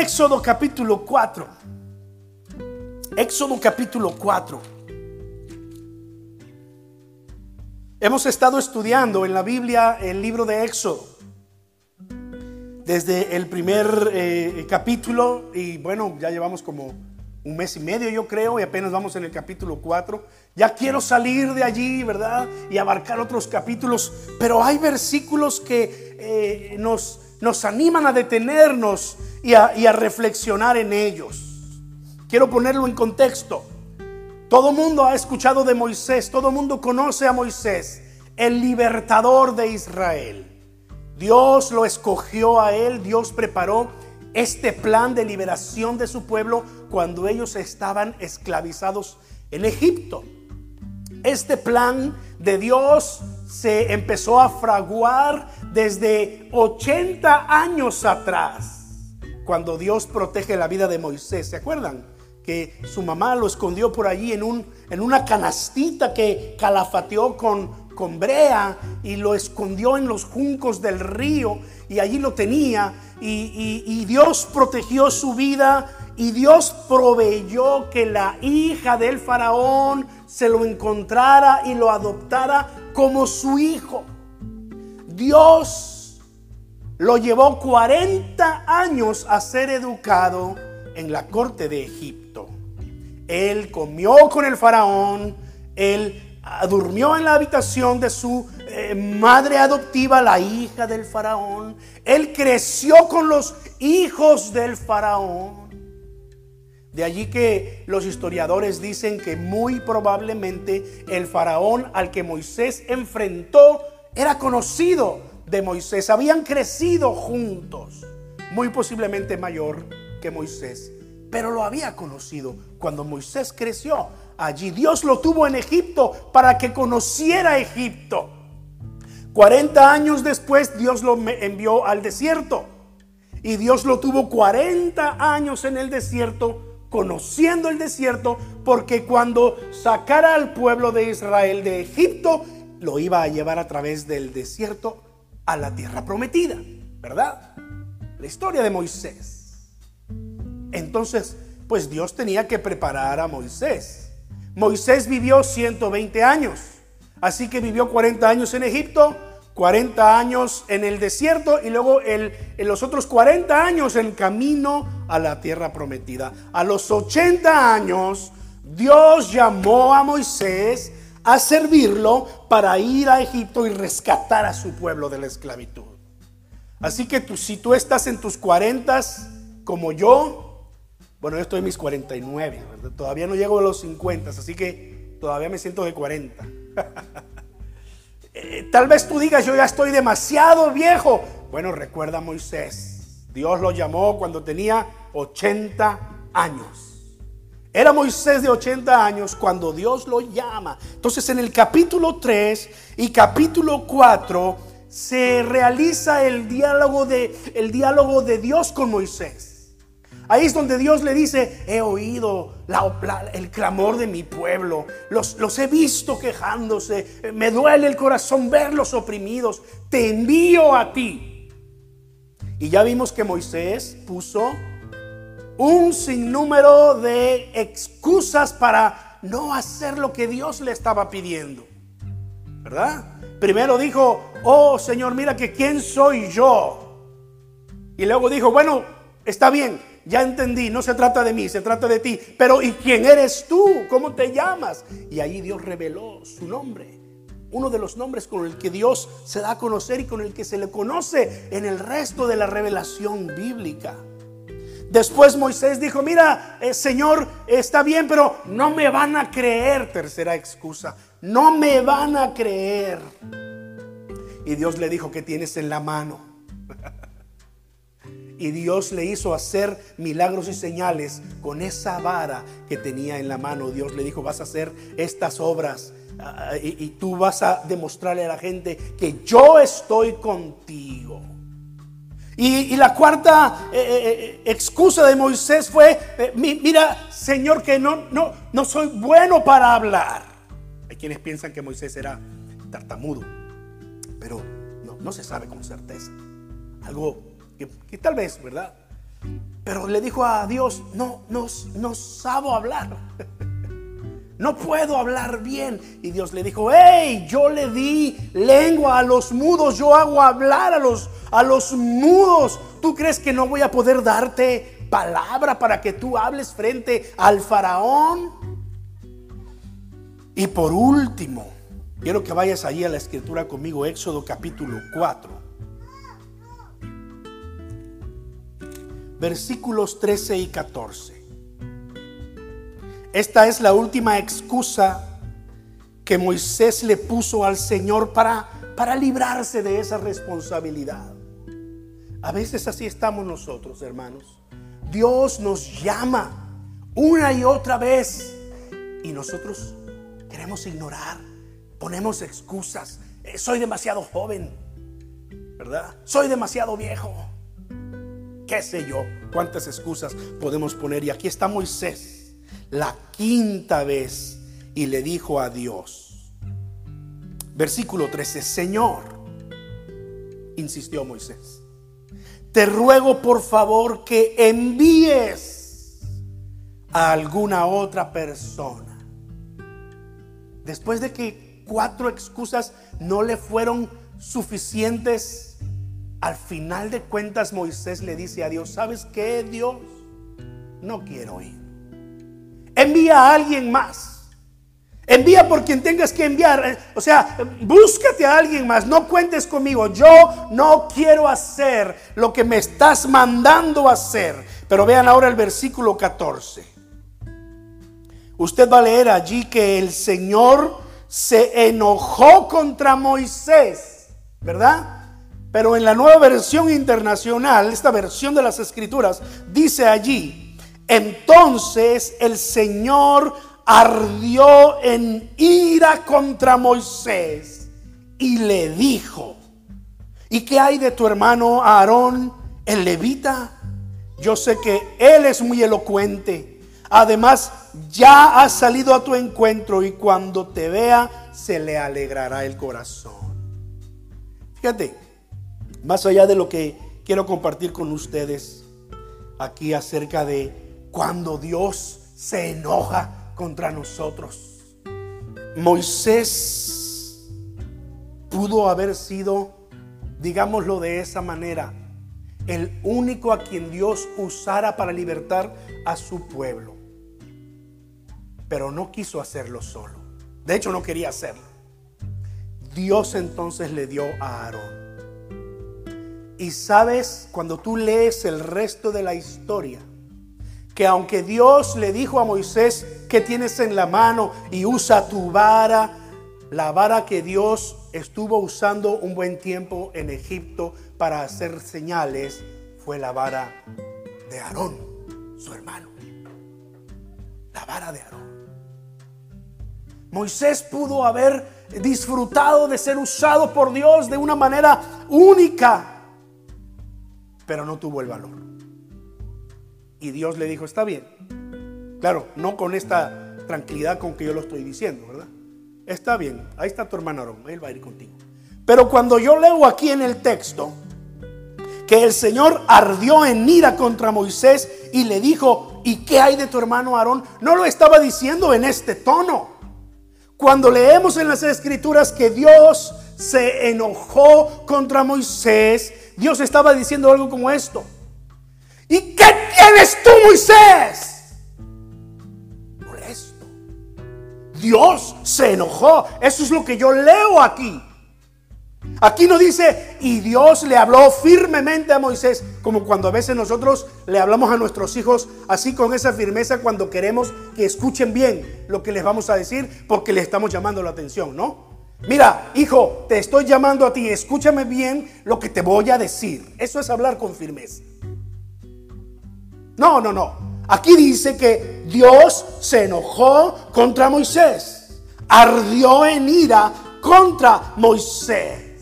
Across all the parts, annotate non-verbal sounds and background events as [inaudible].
Éxodo capítulo 4. Éxodo capítulo 4. Hemos estado estudiando en la Biblia el libro de Éxodo. Desde el primer eh, capítulo y bueno, ya llevamos como un mes y medio yo creo y apenas vamos en el capítulo 4. Ya quiero salir de allí, ¿verdad? Y abarcar otros capítulos, pero hay versículos que eh, nos, nos animan a detenernos y a, reflexionar en ellos. Quiero ponerlo en contexto. Todo mundo ha escuchado de Moisés, todo mundo conoce a Moisés, el libertador de Israel. Dios lo escogió a él, Dios preparó este plan de liberación de su pueblo cuando ellos estaban esclavizados en Egipto. Este plan de Dios se empezó a fraguar desde 80 años atrás, cuando Dios protege la vida de Moisés. ¿Se acuerdan? Que su mamá lo escondió por allí en, un, en una canastita que calafateó con, con brea y lo escondió en los juncos del río y allí lo tenía y, y Dios protegió su vida y Dios proveyó que la hija del faraón se lo encontrara y lo adoptara como su hijo. Dios lo llevó 40 años a ser educado en la corte de Egipto. Él comió con el faraón, él durmió en la habitación de su eh, madre adoptiva, la hija del faraón. Él creció con los hijos del faraón. De allí que los historiadores dicen que muy probablemente el faraón al que Moisés enfrentó era conocido de Moisés, habían crecido juntos, muy posiblemente mayor que Moisés, pero lo había conocido cuando Moisés creció. Allí Dios lo tuvo en Egipto para que conociera Egipto. 40 años después Dios lo envió al desierto y Dios lo tuvo 40 años en el desierto conociendo el desierto, porque cuando sacara al pueblo de Israel de Egipto, lo iba a llevar a través del desierto a la tierra prometida, ¿verdad? La historia de Moisés. Entonces, pues Dios tenía que preparar a Moisés. Moisés vivió 120 años, así que vivió 40 años en Egipto, 40 años en el desierto y luego en los otros 40 años en camino a la tierra prometida. A los 80 años, Dios llamó a Moisés a servirlo para ir a Egipto y rescatar a su pueblo de la esclavitud. Así que tú, si tú estás en tus 40 como yo, bueno, yo estoy en mis 49, todavía no llego a los 50, así que todavía me siento de 40. [laughs] Eh, tal vez tú digas, yo ya estoy demasiado viejo. Bueno, recuerda a Moisés. Dios lo llamó cuando tenía 80 años. Era Moisés de 80 años cuando Dios lo llama. Entonces en el capítulo 3 y capítulo 4 se realiza el diálogo de, el diálogo de Dios con Moisés. Ahí es donde Dios le dice, he oído el clamor de mi pueblo, los, los he visto quejándose, me duele el corazón verlos oprimidos, te envío a ti. Y ya vimos que Moisés puso un sinnúmero de excusas para no hacer lo que Dios le estaba pidiendo. ¿Verdad? Primero dijo, oh Señor, mira que quién soy yo. Y luego dijo, bueno, está bien, ya entendí, no se trata de mí, se trata de ti. Pero ¿y quién eres tú? ¿Cómo te llamas? Y ahí Dios reveló su nombre. Uno de los nombres con el que Dios se da a conocer y con el que se le conoce en el resto de la revelación bíblica. Después Moisés dijo, mira, eh, Señor, está bien, pero no me van a creer. Tercera excusa, no me van a creer. Y Dios le dijo, ¿qué tienes en la mano? [laughs] Y Dios le hizo hacer milagros y señales con esa vara que tenía en la mano. Dios le dijo, vas a hacer estas obras ah, y, tú vas a demostrarle a la gente que yo estoy contigo. Y, la cuarta eh, eh, eh, excusa de Moisés fue, mira, Señor, que no, no, no soy bueno para hablar. Hay quienes piensan que Moisés era tartamudo, pero no, no se sabe con certeza. Algo que, tal vez, ¿verdad? Pero le dijo a Dios, no, no, no sabo hablar. [laughs] No puedo hablar bien. Y Dios le dijo, hey, yo le di lengua a los mudos, yo hago hablar a los, a los mudos. ¿Tú crees que no voy a poder darte palabra para que tú hables frente al faraón? Y por último, quiero que vayas allí a la escritura conmigo, Éxodo capítulo 4. Versículos 13 y 14. Esta es la última excusa que Moisés le puso al Señor para, para librarse de esa responsabilidad. A veces así estamos nosotros, hermanos. Dios nos llama una y otra vez y nosotros queremos ignorar, ponemos excusas. Eh, soy demasiado joven, ¿verdad? Soy demasiado viejo. ¿Qué sé yo? ¿Cuántas excusas podemos poner? Y aquí está Moisés la quinta vez y le dijo a Dios, versículo 13, Señor, insistió Moisés, te ruego por favor que envíes a alguna otra persona. Después de que cuatro excusas no le fueron suficientes, al final de cuentas Moisés le dice a Dios, ¿sabes qué, Dios? No quiero ir. Envía a alguien más. Envía por quien tengas que enviar. O sea, búscate a alguien más. No cuentes conmigo. Yo no quiero hacer lo que me estás mandando hacer. Pero vean ahora el versículo 14. Usted va a leer allí que el Señor se enojó contra Moisés. ¿Verdad? Pero en la nueva versión internacional, esta versión de las escrituras, dice allí, entonces el Señor ardió en ira contra Moisés y le dijo, ¿y qué hay de tu hermano Aarón, el levita? Yo sé que él es muy elocuente. Además, ya ha salido a tu encuentro y cuando te vea, se le alegrará el corazón. Fíjate, más allá de lo que quiero compartir con ustedes aquí acerca de cuando Dios se enoja contra nosotros. Moisés pudo haber sido, digámoslo de esa manera, el único a quien Dios usara para libertar a su pueblo. Pero no quiso hacerlo solo. De hecho, no quería hacerlo. Dios entonces le dio a Aarón. Y sabes, cuando tú lees el resto de la historia, que aunque Dios le dijo a Moisés que tienes en la mano y usa tu vara, la vara que Dios estuvo usando un buen tiempo en Egipto para hacer señales fue la vara de Aarón, su hermano. La vara de Aarón. Moisés pudo haber disfrutado de ser usado por Dios de una manera única, pero no tuvo el valor. Y Dios le dijo, está bien. Claro, no con esta tranquilidad con que yo lo estoy diciendo, ¿verdad? Está bien, ahí está tu hermano Aarón, él va a ir contigo. Pero cuando yo leo aquí en el texto que el Señor ardió en ira contra Moisés y le dijo, ¿y qué hay de tu hermano Aarón? No lo estaba diciendo en este tono. Cuando leemos en las escrituras que Dios se enojó contra Moisés, Dios estaba diciendo algo como esto. ¿Y qué tienes tú, Moisés? Molesto. Dios se enojó. Eso es lo que yo leo aquí. Aquí no dice, y Dios le habló firmemente a Moisés, como cuando a veces nosotros le hablamos a nuestros hijos así con esa firmeza cuando queremos que escuchen bien lo que les vamos a decir porque le estamos llamando la atención, ¿no? Mira, hijo, te estoy llamando a ti, escúchame bien lo que te voy a decir. Eso es hablar con firmeza. No, no, no. Aquí dice que Dios se enojó contra Moisés. Ardió en ira contra Moisés.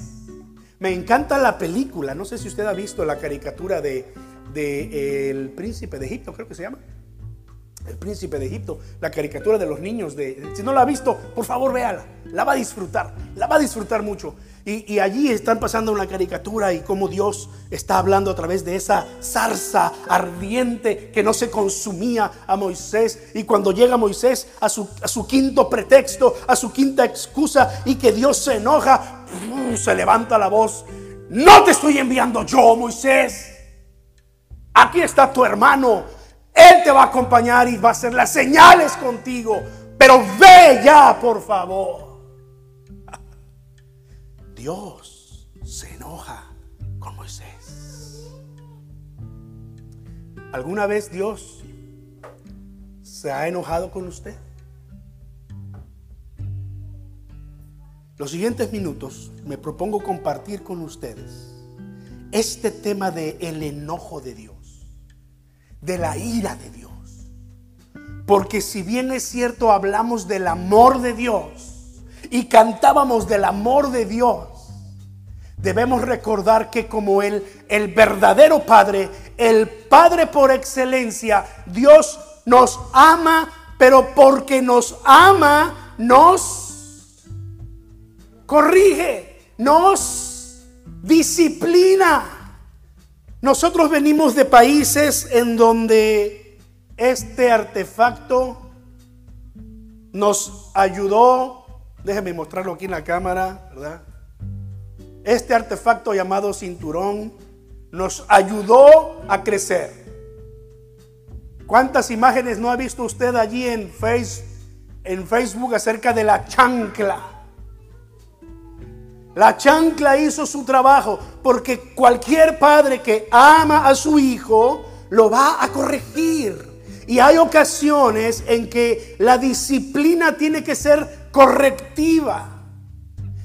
Me encanta la película. No sé si usted ha visto la caricatura de, El príncipe de Egipto, creo que se llama. El príncipe de Egipto, la caricatura de los niños. De, si no la ha visto, por favor véala. La va a disfrutar, la va a disfrutar mucho. Y, allí están pasando una caricatura y cómo Dios está hablando a través de esa zarza ardiente que no se consumía a Moisés. Y cuando llega Moisés su, a su quinto pretexto, a su quinta excusa y que Dios se enoja, se levanta la voz. No te estoy enviando yo, Moisés. Aquí está tu hermano. Él te va a acompañar y va a hacer las señales contigo. Pero ve ya, por favor. Dios se enoja con Moisés. ¿Alguna vez Dios se ha enojado con usted? Los siguientes minutos me propongo compartir con ustedes este tema de el enojo de Dios, de la ira de Dios. Porque si bien es cierto hablamos del amor de Dios, y cantábamos del amor de Dios, debemos recordar que como el, el verdadero Padre, el Padre por excelencia, Dios nos ama, pero porque nos ama, nos corrige, nos disciplina. Nosotros venimos de países en donde este artefacto nos ayudó Déjenme mostrarlo aquí en la cámara, ¿verdad? Este artefacto llamado cinturón nos ayudó a crecer. ¿Cuántas imágenes no ha visto usted allí en, face, en Facebook acerca de la chancla? La chancla hizo su trabajo porque cualquier padre que ama a su hijo lo va a corregir. Y hay ocasiones en que la disciplina tiene que ser correctiva.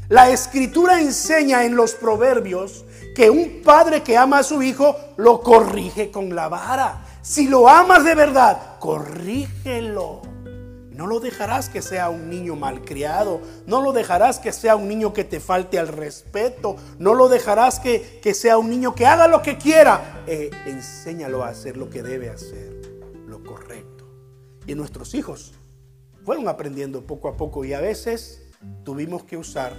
La escritura enseña en los proverbios que un padre que ama a su hijo lo corrige con la vara. Si lo amas de verdad, corrígelo. No lo dejarás que sea un niño malcriado. No lo dejarás que sea un niño que te falte al respeto. No lo dejarás que, sea un niño que haga lo que quiera. Eh, enséñalo a hacer lo que debe hacer, lo correcto. Y nuestros hijos fueron aprendiendo poco a poco y a veces tuvimos que usar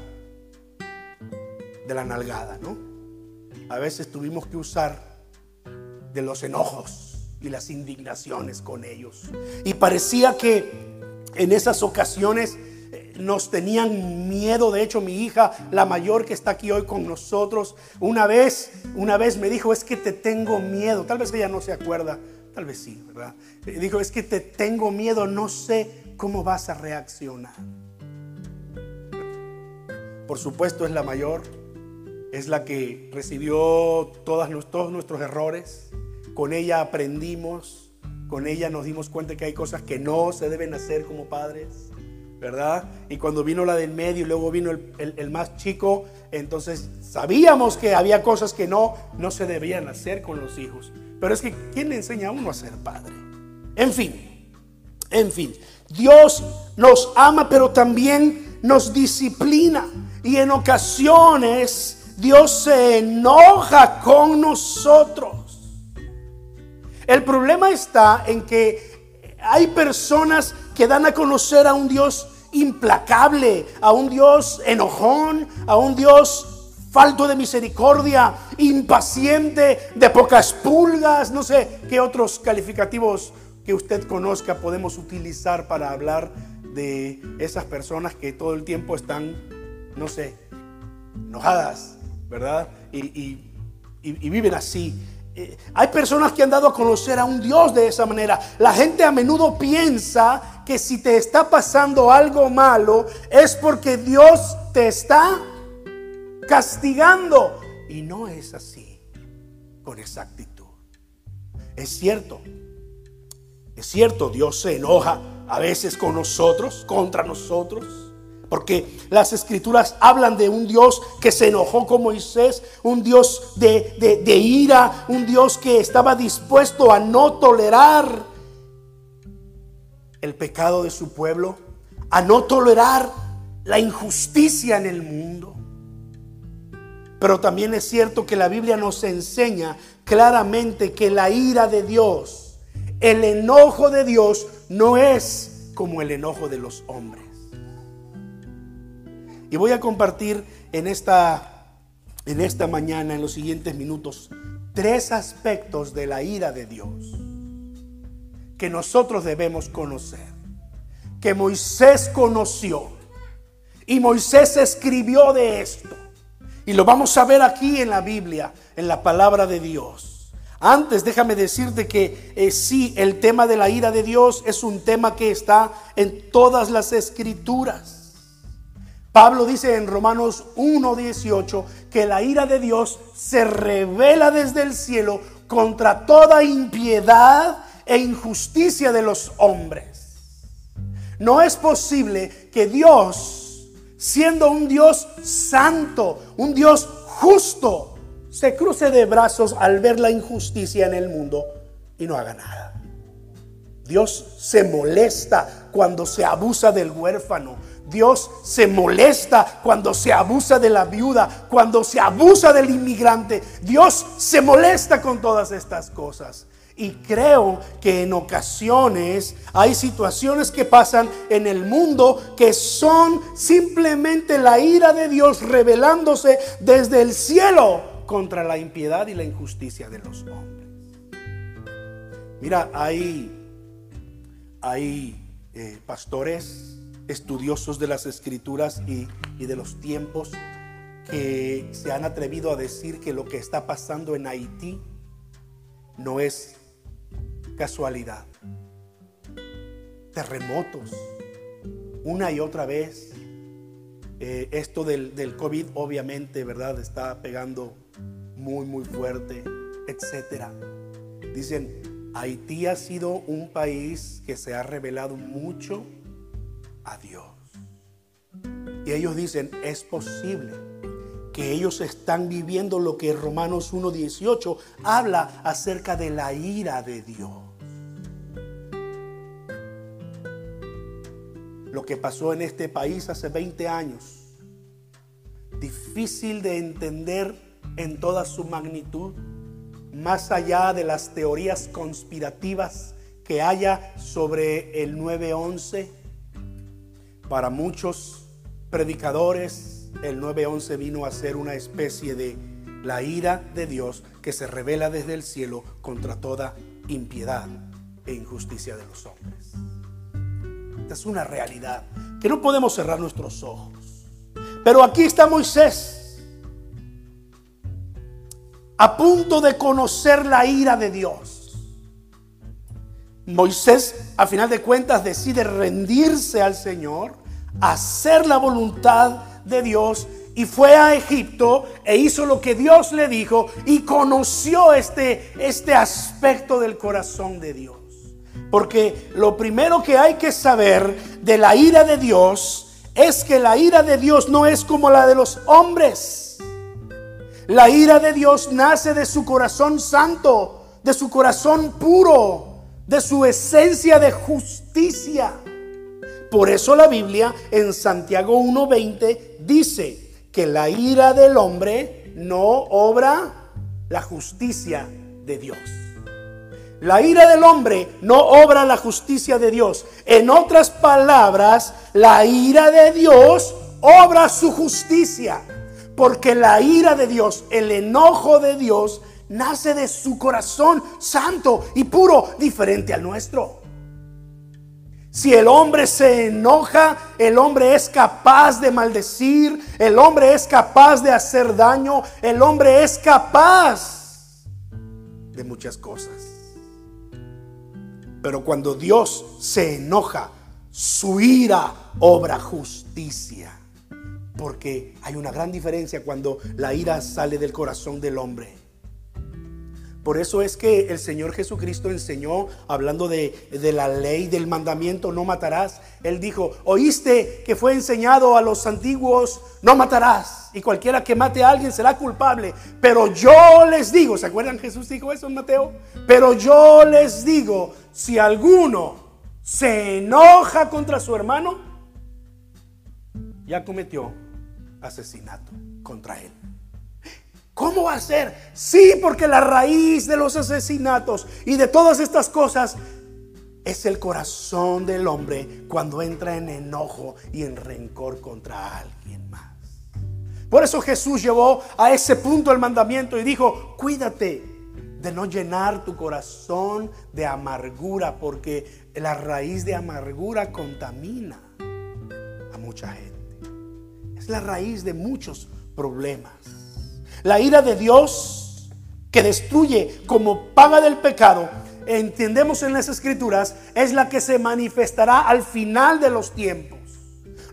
de la nalgada, ¿no? A veces tuvimos que usar de los enojos y las indignaciones con ellos. Y parecía que en esas ocasiones eh, nos tenían miedo. De hecho, mi hija, la mayor que está aquí hoy con nosotros, una vez, una vez me dijo, es que te tengo miedo. Tal vez ella no se acuerda, tal vez sí, ¿verdad? Dijo, es que te tengo miedo, no sé ¿cómo vas a reaccionar? Por supuesto es la mayor, es la que recibió todos nuestros errores, con ella aprendimos, con ella nos dimos cuenta que hay cosas que no se deben hacer como padres, ¿verdad? Y cuando vino la del medio y luego vino el, el más chico, entonces sabíamos que había cosas que no, no se debían hacer con los hijos. Pero es que, ¿quién le enseña a uno a ser padre? En fin, en fin. Dios nos ama, pero también nos disciplina. Y en ocasiones Dios se enoja con nosotros. El problema está en que hay personas que dan a conocer a un Dios implacable, a un Dios enojón, a un Dios falto de misericordia, impaciente, de pocas pulgas, no sé qué otros calificativos que usted conozca podemos utilizar para hablar de esas personas que todo el tiempo están, no sé, enojadas, ¿verdad? Y, viven así. Eh, hay personas que han dado a conocer a un Dios de esa manera. La gente a menudo piensa que si te está pasando algo malo es porque Dios te está castigando. Y no es así con esa actitud. Es cierto, es cierto, Dios se enoja a veces con nosotros, contra nosotros. Porque las escrituras hablan de un Dios que se enojó con Moisés, un Dios de, de, ira, un Dios que estaba dispuesto a no tolerar el pecado de su pueblo, a no tolerar la injusticia en el mundo. Pero también es cierto que la Biblia nos enseña claramente que la ira de Dios el enojo de Dios no es como el enojo de los hombres. Y voy a compartir en esta, en esta mañana, en los siguientes minutos, tres aspectos de la ira de Dios que nosotros debemos conocer, que Moisés conoció y Moisés escribió de esto. Y lo vamos a ver aquí en la Biblia, en la palabra de Dios. Antes déjame decirte que eh, sí, el tema de la ira de Dios es un tema que está en todas las escrituras. Pablo dice en Romanos 1.18 que la ira de Dios se revela desde el cielo contra toda impiedad e injusticia de los hombres. No es posible que Dios, siendo un Dios santo, un Dios justo, se cruce de brazos al ver la injusticia en el mundo y no haga nada. Dios se molesta cuando se abusa del huérfano. Dios se molesta cuando se abusa de la viuda, cuando se abusa del inmigrante. Dios se molesta con todas estas cosas. Y creo que en ocasiones hay situaciones que pasan en el mundo que son simplemente la ira de Dios revelándose desde el cielo contra la impiedad y la injusticia de los hombres. Mira, hay, hay eh, pastores estudiosos de las escrituras y, de los tiempos que se han atrevido a decir que lo que está pasando en Haití no es casualidad. Terremotos, una y otra vez. Eh, esto del, del, COVID obviamente, ¿verdad? Está pegando muy, muy fuerte, etcétera. Dicen, Haití ha sido un país que se ha revelado mucho a Dios. Y ellos dicen, es posible que ellos están viviendo lo que Romanos 1.18 habla acerca de la ira de Dios. Lo que pasó en este país hace 20 años, difícil de entender en toda su magnitud, más allá de las teorías conspirativas que haya sobre el 911 para muchos predicadores, el 911 vino a ser una especie de la ira de Dios que se revela desde el cielo contra toda impiedad e injusticia de los hombres. Esta es una realidad que no podemos cerrar nuestros ojos. Pero aquí está Moisés, a punto de conocer la ira de Dios. Moisés, a final de cuentas, decide rendirse al Señor, hacer la voluntad de Dios y fue a Egipto e hizo lo que Dios le dijo y conoció este, este aspecto del corazón de Dios. Porque lo primero que hay que saber de la ira de Dios es que la ira de Dios no es como la de los hombres. La ira de Dios nace de su corazón santo, de su corazón puro de su esencia de justicia. Por eso la Biblia en Santiago 1.20 dice que la ira del hombre no obra la justicia de Dios. La ira del hombre no obra la justicia de Dios. En otras palabras, la ira de Dios obra su justicia. Porque la ira de Dios, el enojo de Dios, nace de su corazón santo y puro, diferente al nuestro. Si el hombre se enoja, el hombre es capaz de maldecir, el hombre es capaz de hacer daño, el hombre es capaz de muchas cosas. Pero cuando Dios se enoja, su ira obra justicia. Porque hay una gran diferencia cuando la ira sale del corazón del hombre. Por eso es que el Señor Jesucristo enseñó, hablando de, la ley, del mandamiento, no matarás. Él dijo, oíste que fue enseñado a los antiguos, no matarás. Y cualquiera que mate a alguien será culpable. Pero yo les digo, ¿se acuerdan Jesús dijo eso en Mateo? Pero yo les digo, si alguno se enoja contra su hermano, ya cometió asesinato contra él. ¿Cómo va a ser? Sí, porque la raíz de los asesinatos y de todas estas cosas es el corazón del hombre cuando entra en enojo y en rencor contra alguien más. Por eso Jesús llevó a ese punto el mandamiento y dijo, cuídate de no llenar tu corazón de amargura, porque la raíz de amargura contamina a mucha gente. Es la raíz de muchos problemas. La ira de Dios que destruye como paga del pecado entendemos en las escrituras, es la que se manifestará al final de los tiempos.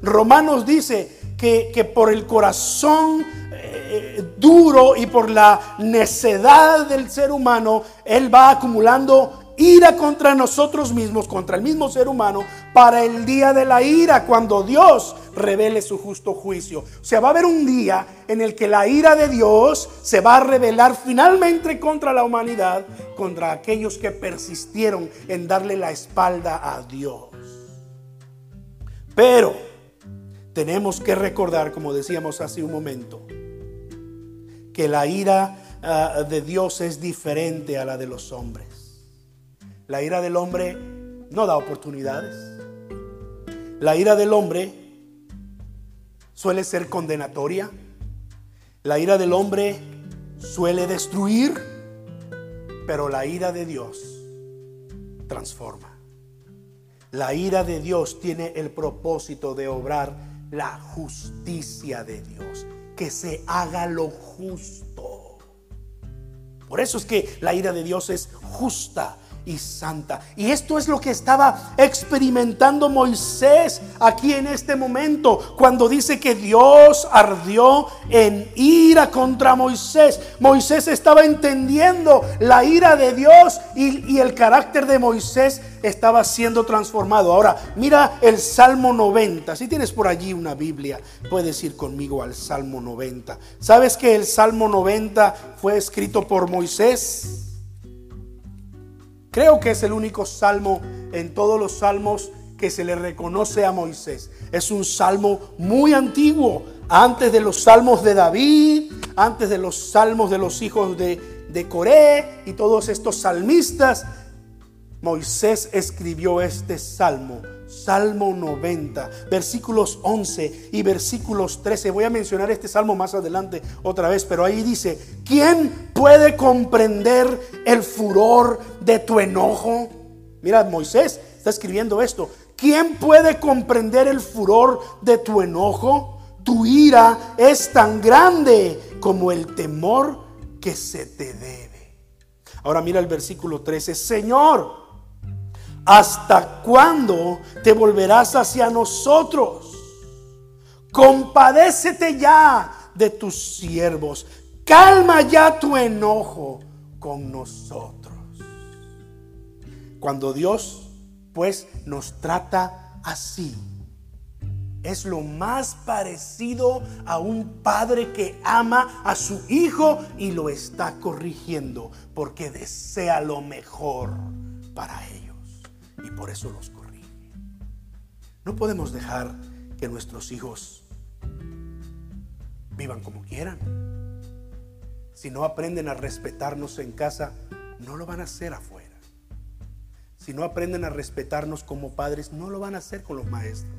Romanos dice que, por el corazón eh, duro y por la necedad del ser humano, Él va acumulando ira contra nosotros mismos, contra el mismo ser humano, para el día de la ira, cuando Dios revele su justo juicio. O sea, va a haber un día en el que la ira de Dios se va a revelar finalmente contra la humanidad, contra aquellos que persistieron en darle la espalda a Dios. Pero tenemos que recordar, como decíamos hace un momento, que la ira ah, de Dios es diferente a la de los hombres. La ira del hombre no da oportunidades. La ira del hombre suele ser condenatoria. La ira del hombre suele destruir, pero la ira de Dios transforma. La ira de Dios tiene el propósito de obrar la justicia de Dios, que se haga lo justo. Por eso es que la ira de Dios es justa, y santa. Y esto es lo que estaba experimentando Moisés aquí en este momento, cuando dice que Dios ardió en ira contra Moisés. Moisés estaba entendiendo la ira de Dios y, el carácter de Moisés estaba siendo transformado. Ahora, mira el Salmo 90. Si tienes por allí una Biblia, puedes ir conmigo al Salmo 90. ¿Sabes que el Salmo 90 fue escrito por Moisés? Creo que es el único salmo en todos los salmos que se le reconoce a Moisés. Es un salmo muy antiguo, antes de los salmos de David, antes de los salmos de los hijos de, de Coré y todos estos salmistas. Moisés escribió este salmo Salmo 90, versículos 11 y versículos 13. Voy a mencionar este salmo más adelante otra vez, pero ahí dice, ¿quién puede comprender el furor de tu enojo? Mira, Moisés está escribiendo esto. ¿Quién puede comprender el furor de tu enojo? Tu ira es tan grande como el temor que se te debe. Ahora mira el versículo 13. Señor, ¿Hasta cuándo te volverás hacia nosotros? Compadécete ya de tus siervos. Calma ya tu enojo con nosotros. Cuando Dios pues nos trata así, es lo más parecido a un padre que ama a su hijo y lo está corrigiendo porque desea lo mejor para él y por eso los corrige. No podemos dejar que nuestros hijos vivan como quieran. Si no aprenden a respetarnos en casa, no lo van a hacer afuera. Si no aprenden a respetarnos como padres, no lo van a hacer con los maestros.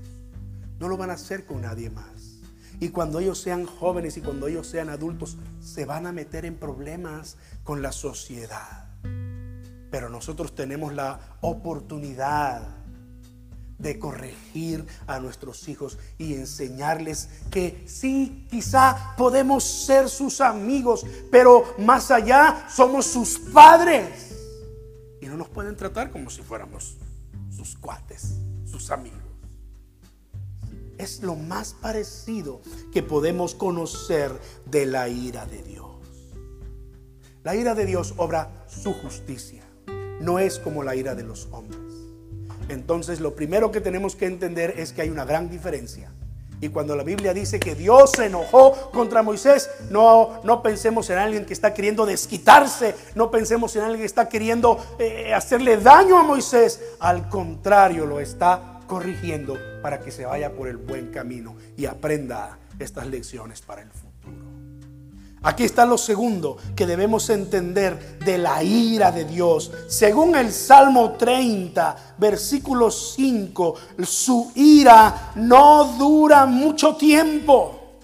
No lo van a hacer con nadie más. Y cuando ellos sean jóvenes y cuando ellos sean adultos, se van a meter en problemas con la sociedad. Pero nosotros tenemos la oportunidad de corregir a nuestros hijos y enseñarles que sí, quizá podemos ser sus amigos, pero más allá somos sus padres. Y no nos pueden tratar como si fuéramos sus cuates, sus amigos. Es lo más parecido que podemos conocer de la ira de Dios. La ira de Dios obra su justicia no es como la ira de los hombres. Entonces lo primero que tenemos que entender es que hay una gran diferencia. Y cuando la Biblia dice que Dios se enojó contra Moisés, no, no pensemos en alguien que está queriendo desquitarse, no pensemos en alguien que está queriendo eh, hacerle daño a Moisés. Al contrario, lo está corrigiendo para que se vaya por el buen camino y aprenda estas lecciones para el futuro. Aquí está lo segundo que debemos entender de la ira de Dios. Según el Salmo 30, versículo 5, su ira no dura mucho tiempo.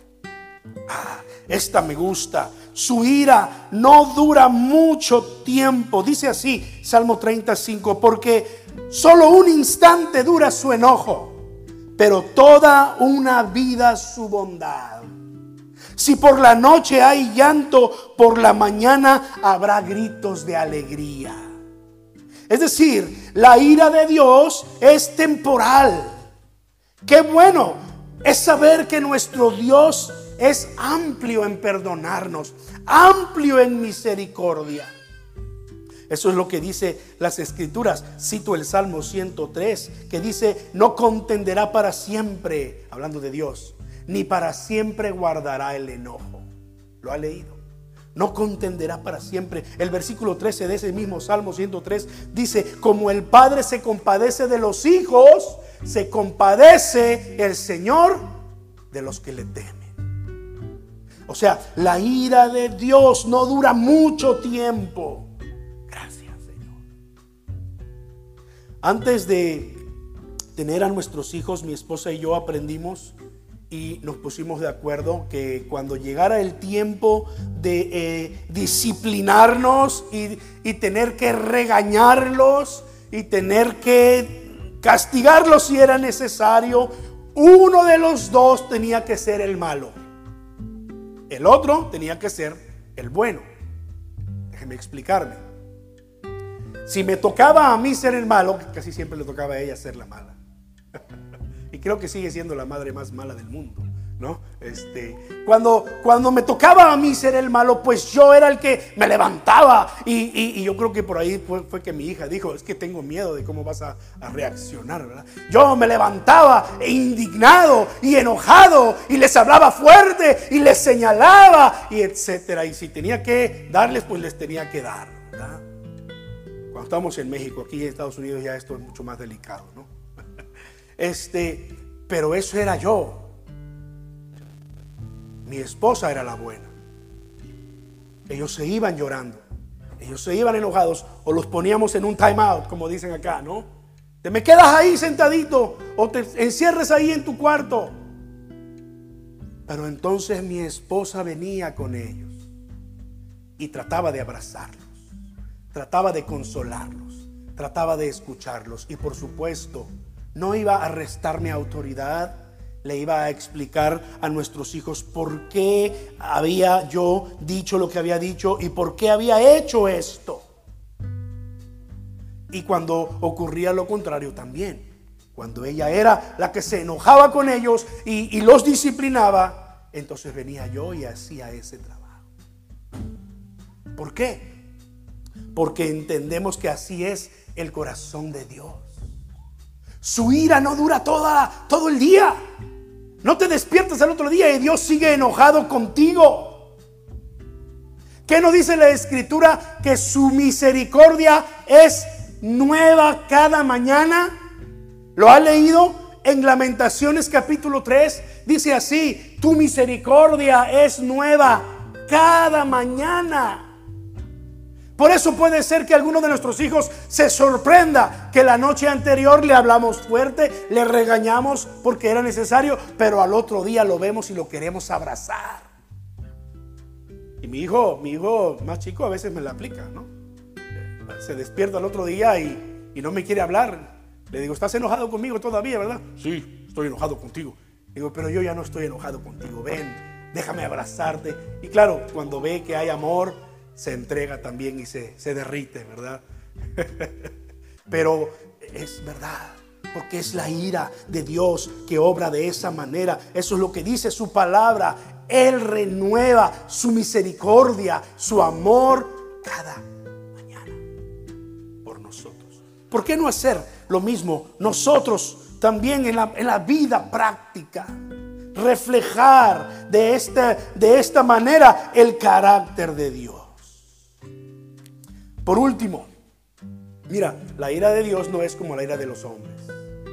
Ah, esta me gusta. Su ira no dura mucho tiempo. Dice así, Salmo 35, porque solo un instante dura su enojo, pero toda una vida su bondad. Si por la noche hay llanto, por la mañana habrá gritos de alegría. Es decir, la ira de Dios es temporal. Qué bueno es saber que nuestro Dios es amplio en perdonarnos, amplio en misericordia. Eso es lo que dice las escrituras. Cito el Salmo 103, que dice, no contenderá para siempre, hablando de Dios, ni para siempre guardará el enojo. ¿Lo ha leído? No contenderá para siempre. El versículo 13 de ese mismo Salmo 103 dice, como el Padre se compadece de los hijos, se compadece el Señor de los que le temen. O sea, la ira de Dios no dura mucho tiempo. Gracias, Señor. Antes de tener a nuestros hijos, mi esposa y yo aprendimos y nos pusimos de acuerdo que cuando llegara el tiempo de eh, disciplinarnos y, y tener que regañarlos y tener que castigarlos si era necesario, uno de los dos tenía que ser el malo. El otro tenía que ser el bueno. Déjeme explicarme. Si me tocaba a mí ser el malo, casi siempre le tocaba a ella ser la mala. Y creo que sigue siendo la madre más mala del mundo. ¿No? Este, cuando, cuando me tocaba a mí ser el malo, pues yo era el que me levantaba. Y, yo creo que por ahí fue, que mi hija dijo, es que tengo miedo de cómo vas a, reaccionar, ¿verdad? Yo me levantaba indignado y enojado y les hablaba fuerte y les señalaba y etcétera. Y si tenía que darles, pues les tenía que dar, ¿verdad? Cuando estamos en México, aquí en Estados Unidos ya esto es mucho más delicado, ¿no? Este, pero eso era yo. Mi esposa era la buena. Ellos se iban llorando. Ellos se iban enojados o los poníamos en un time out, como dicen acá, ¿no? Te me quedas ahí sentadito o te encierres ahí en tu cuarto. Pero entonces mi esposa venía con ellos y trataba de abrazarlos, trataba de consolarlos, trataba de escucharlos y por supuesto no iba a restarme autoridad, le iba a explicar a nuestros hijos por qué había yo dicho lo que había dicho y por qué había hecho esto. Y cuando ocurría lo contrario también, cuando ella era la que se enojaba con ellos y, y los disciplinaba, entonces venía yo y hacía ese trabajo. ¿Por qué? Porque entendemos que así es el corazón de Dios. Su ira no dura toda, todo el día. No te despiertas el otro día y Dios sigue enojado contigo. ¿Qué nos dice la escritura? Que su misericordia es nueva cada mañana. ¿Lo ha leído? En Lamentaciones capítulo 3 dice así, tu misericordia es nueva cada mañana. Por eso puede ser que alguno de nuestros hijos se sorprenda que la noche anterior le hablamos fuerte, le regañamos porque era necesario, pero al otro día lo vemos y lo queremos abrazar. Y mi hijo, mi hijo más chico a veces me la aplica, ¿no? Se despierta al otro día y, y no me quiere hablar. Le digo, ¿estás enojado conmigo todavía, verdad? Sí, estoy enojado contigo. Digo, pero yo ya no estoy enojado contigo. Ven, déjame abrazarte. Y claro, cuando ve que hay amor, se entrega también y se, se derrite, ¿verdad? [laughs] Pero es verdad, porque es la ira de Dios que obra de esa manera. Eso es lo que dice su palabra. Él renueva su misericordia, su amor cada mañana por nosotros. ¿Por qué no hacer lo mismo nosotros también en la, en la vida práctica? Reflejar de esta, de esta manera el carácter de Dios. Por último, mira, la ira de Dios no es como la ira de los hombres.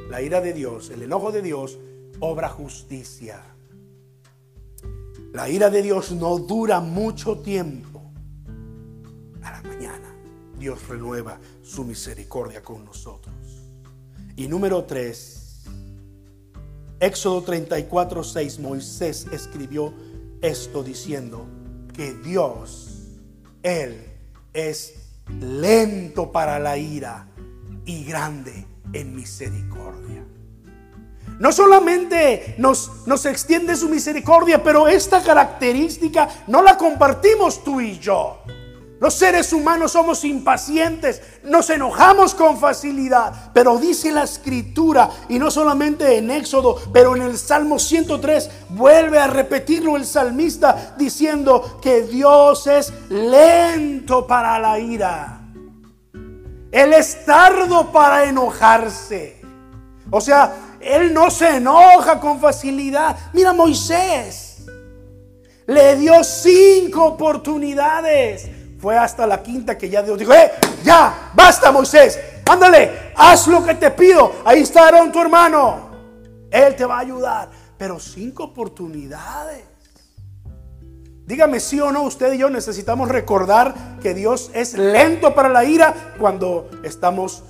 La ira de Dios, el enojo de Dios, obra justicia. La ira de Dios no dura mucho tiempo. A la mañana Dios renueva su misericordia con nosotros. Y número 3, Éxodo 34, 6, Moisés escribió esto diciendo que Dios, Él es lento para la ira y grande en misericordia. No solamente nos, nos extiende su misericordia, pero esta característica no la compartimos tú y yo. Los seres humanos somos impacientes, nos enojamos con facilidad, pero dice la escritura, y no solamente en Éxodo, pero en el Salmo 103, vuelve a repetirlo el salmista diciendo que Dios es lento para la ira. Él es tardo para enojarse. O sea, Él no se enoja con facilidad. Mira Moisés, le dio cinco oportunidades fue hasta la quinta que ya Dios dijo, ¡eh! Ya, basta Moisés, ándale, haz lo que te pido. Ahí está Aarón, tu hermano. Él te va a ayudar. Pero cinco oportunidades. Dígame sí o no, usted y yo necesitamos recordar que Dios es lento para la ira cuando estamos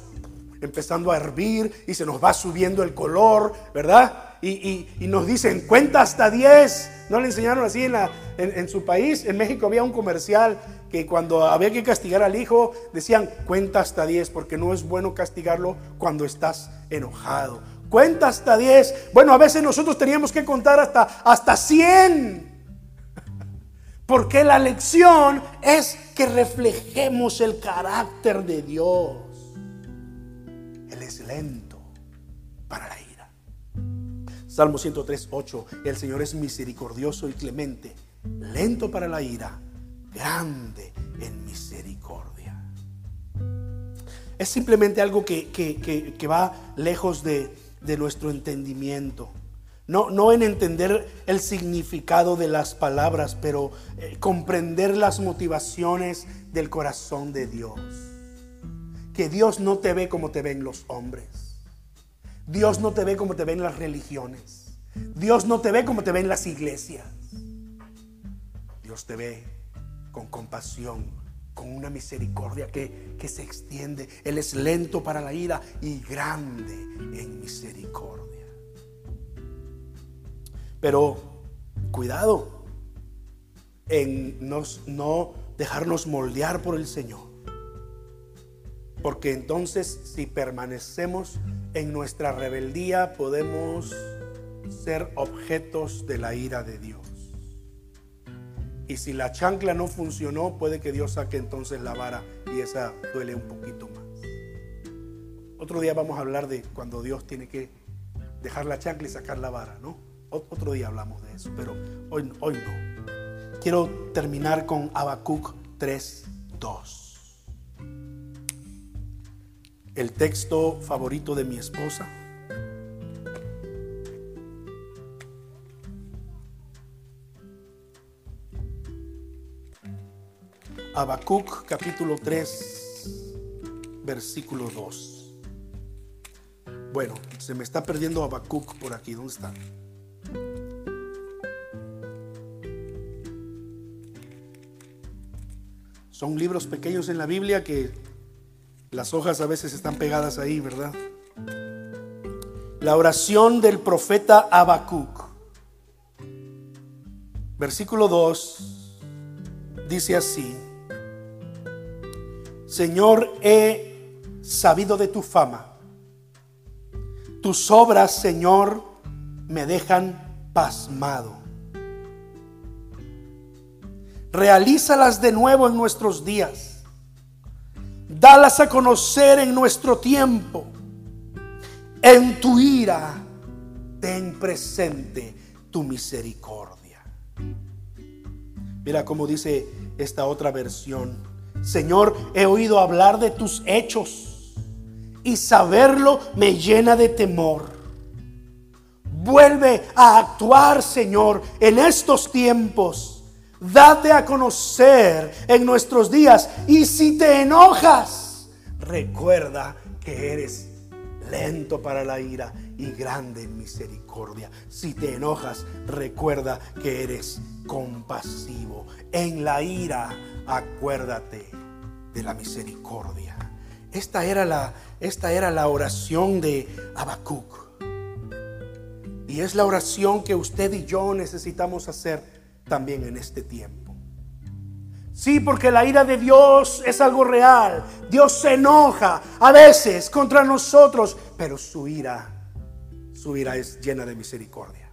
empezando a hervir y se nos va subiendo el color, ¿verdad? Y, nos dicen, cuenta hasta 10. ¿No le enseñaron así en, su país? En México había un comercial que cuando había que castigar al hijo, decían, cuenta hasta 10, porque no es bueno castigarlo cuando estás enojado. Cuenta hasta 10. Bueno, a veces nosotros teníamos que contar hasta, hasta 100. Porque la lección es que reflejemos el carácter de Dios. Él es lento para la. Salmo 103, 8. El Señor es misericordioso y clemente, lento para la ira grande en misericordia. Es simplemente algo que, va lejos de, nuestro entendimiento. No, no, en entender el significado de las palabras, pero eh, comprender las motivaciones del corazón de Dios. Que Dios no te ve como te ven los hombres. Dios no te ve como te ven las religiones. Dios no te ve como te ven las iglesias. Dios te ve con compasión, con una misericordia que, se extiende. Él es lento para la ira y grande en misericordia. Pero cuidado en no dejarnos moldear por el Señor. Porque entonces si permanecemos en nuestra rebeldía podemos ser objetos de la ira de Dios. Y si la chancla no funcionó, puede que Dios saque entonces la vara y esa duele un poquito más. Otro día vamos a hablar de cuando Dios tiene que dejar la chancla y sacar la vara, ¿no? Otro día hablamos de eso, pero hoy, hoy no. Quiero terminar con Habacuc 3, 2. El texto favorito de mi esposa. Habacuc capítulo 3, versículo 2. Bueno, se me está perdiendo Habacuc por aquí. ¿Dónde está? Son libros pequeños en la Biblia que las hojas a veces están pegadas ahí, ¿verdad? La oración del profeta Habacuc. Versículo 2 dice así. Señor, he sabido de tu fama. Tus obras, Señor, me dejan pasmado. Realízalas de nuevo en nuestros días. Dalas a conocer en nuestro tiempo. En tu ira, ten presente tu misericordia. Mira cómo dice esta otra versión Señor, he oído hablar de tus hechos y saberlo me llena de temor. Vuelve a actuar, Señor, en estos tiempos. Date a conocer en nuestros días. Y si te enojas, recuerda que eres lento para la ira y grande en misericordia. Si te enojas, recuerda que eres compasivo. En la ira, acuérdate de la misericordia. Esta era la, esta era la oración de Habacuc. Y es la oración que usted y yo necesitamos hacer también en este tiempo. Sí, porque la ira de Dios es algo real. Dios se enoja a veces contra nosotros, pero su ira, su ira es llena de misericordia.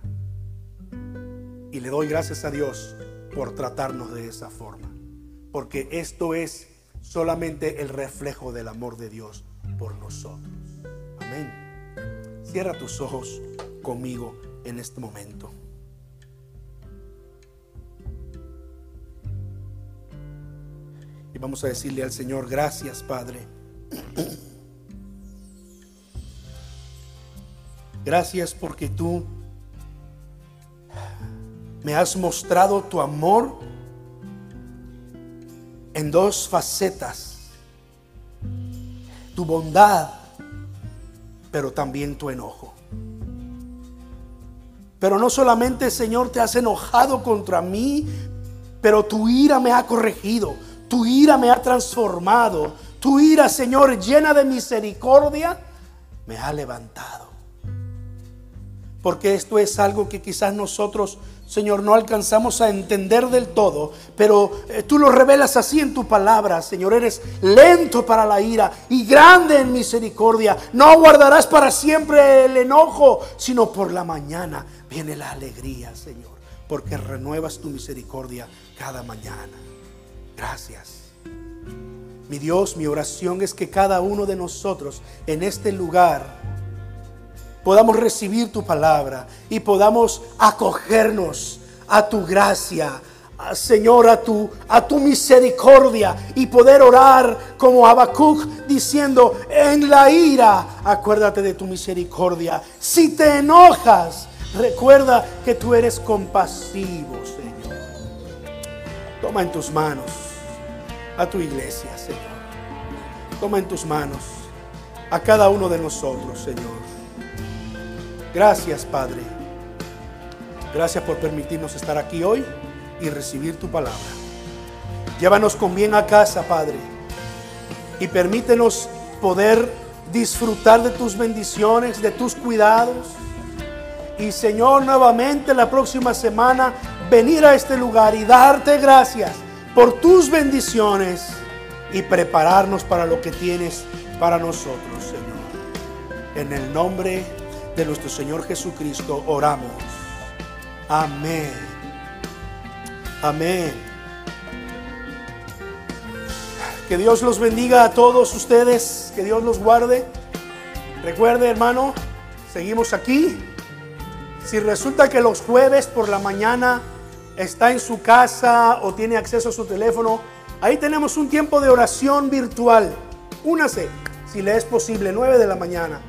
Y le doy gracias a Dios por tratarnos de esa forma, porque esto es solamente el reflejo del amor de Dios por nosotros. Amén. Cierra tus ojos conmigo en este momento. Vamos a decirle al Señor, gracias Padre. Gracias porque tú me has mostrado tu amor en dos facetas. Tu bondad, pero también tu enojo. Pero no solamente, Señor, te has enojado contra mí, pero tu ira me ha corregido, tu ira me ha transformado, tu ira, Señor, llena de misericordia, me ha levantado. Porque esto es algo que quizás nosotros Señor, no alcanzamos a entender del todo, pero eh, tú lo revelas así en tu palabra, Señor. Eres lento para la ira y grande en misericordia. No guardarás para siempre el enojo, sino por la mañana viene la alegría, Señor, porque renuevas tu misericordia cada mañana. Gracias. Mi Dios, mi oración es que cada uno de nosotros en este lugar podamos recibir tu palabra y podamos acogernos a tu gracia, Señor, a tu, a tu misericordia y poder orar como Habacuc diciendo, en la ira, acuérdate de tu misericordia. Si te enojas, recuerda que tú eres compasivo, Señor. Toma en tus manos a tu iglesia, Señor. Toma en tus manos a cada uno de nosotros, Señor. Gracias, Padre. Gracias por permitirnos estar aquí hoy y recibir tu palabra. Llévanos con bien a casa, Padre, y permítenos poder disfrutar de tus bendiciones, de tus cuidados. Y Señor, nuevamente la próxima semana venir a este lugar y darte gracias por tus bendiciones y prepararnos para lo que tienes para nosotros, Señor. En el nombre de nuestro Señor Jesucristo oramos. Amén. Amén. Que Dios los bendiga a todos ustedes, que Dios los guarde. Recuerde, hermano, seguimos aquí. Si resulta que los jueves por la mañana está en su casa o tiene acceso a su teléfono, ahí tenemos un tiempo de oración virtual. Únase, si le es posible, 9 de la mañana.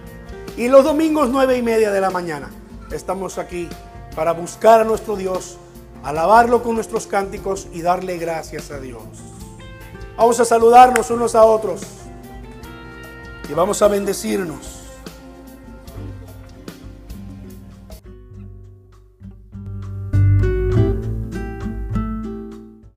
Y los domingos nueve y media de la mañana estamos aquí para buscar a nuestro Dios, alabarlo con nuestros cánticos y darle gracias a Dios. Vamos a saludarnos unos a otros y vamos a bendecirnos.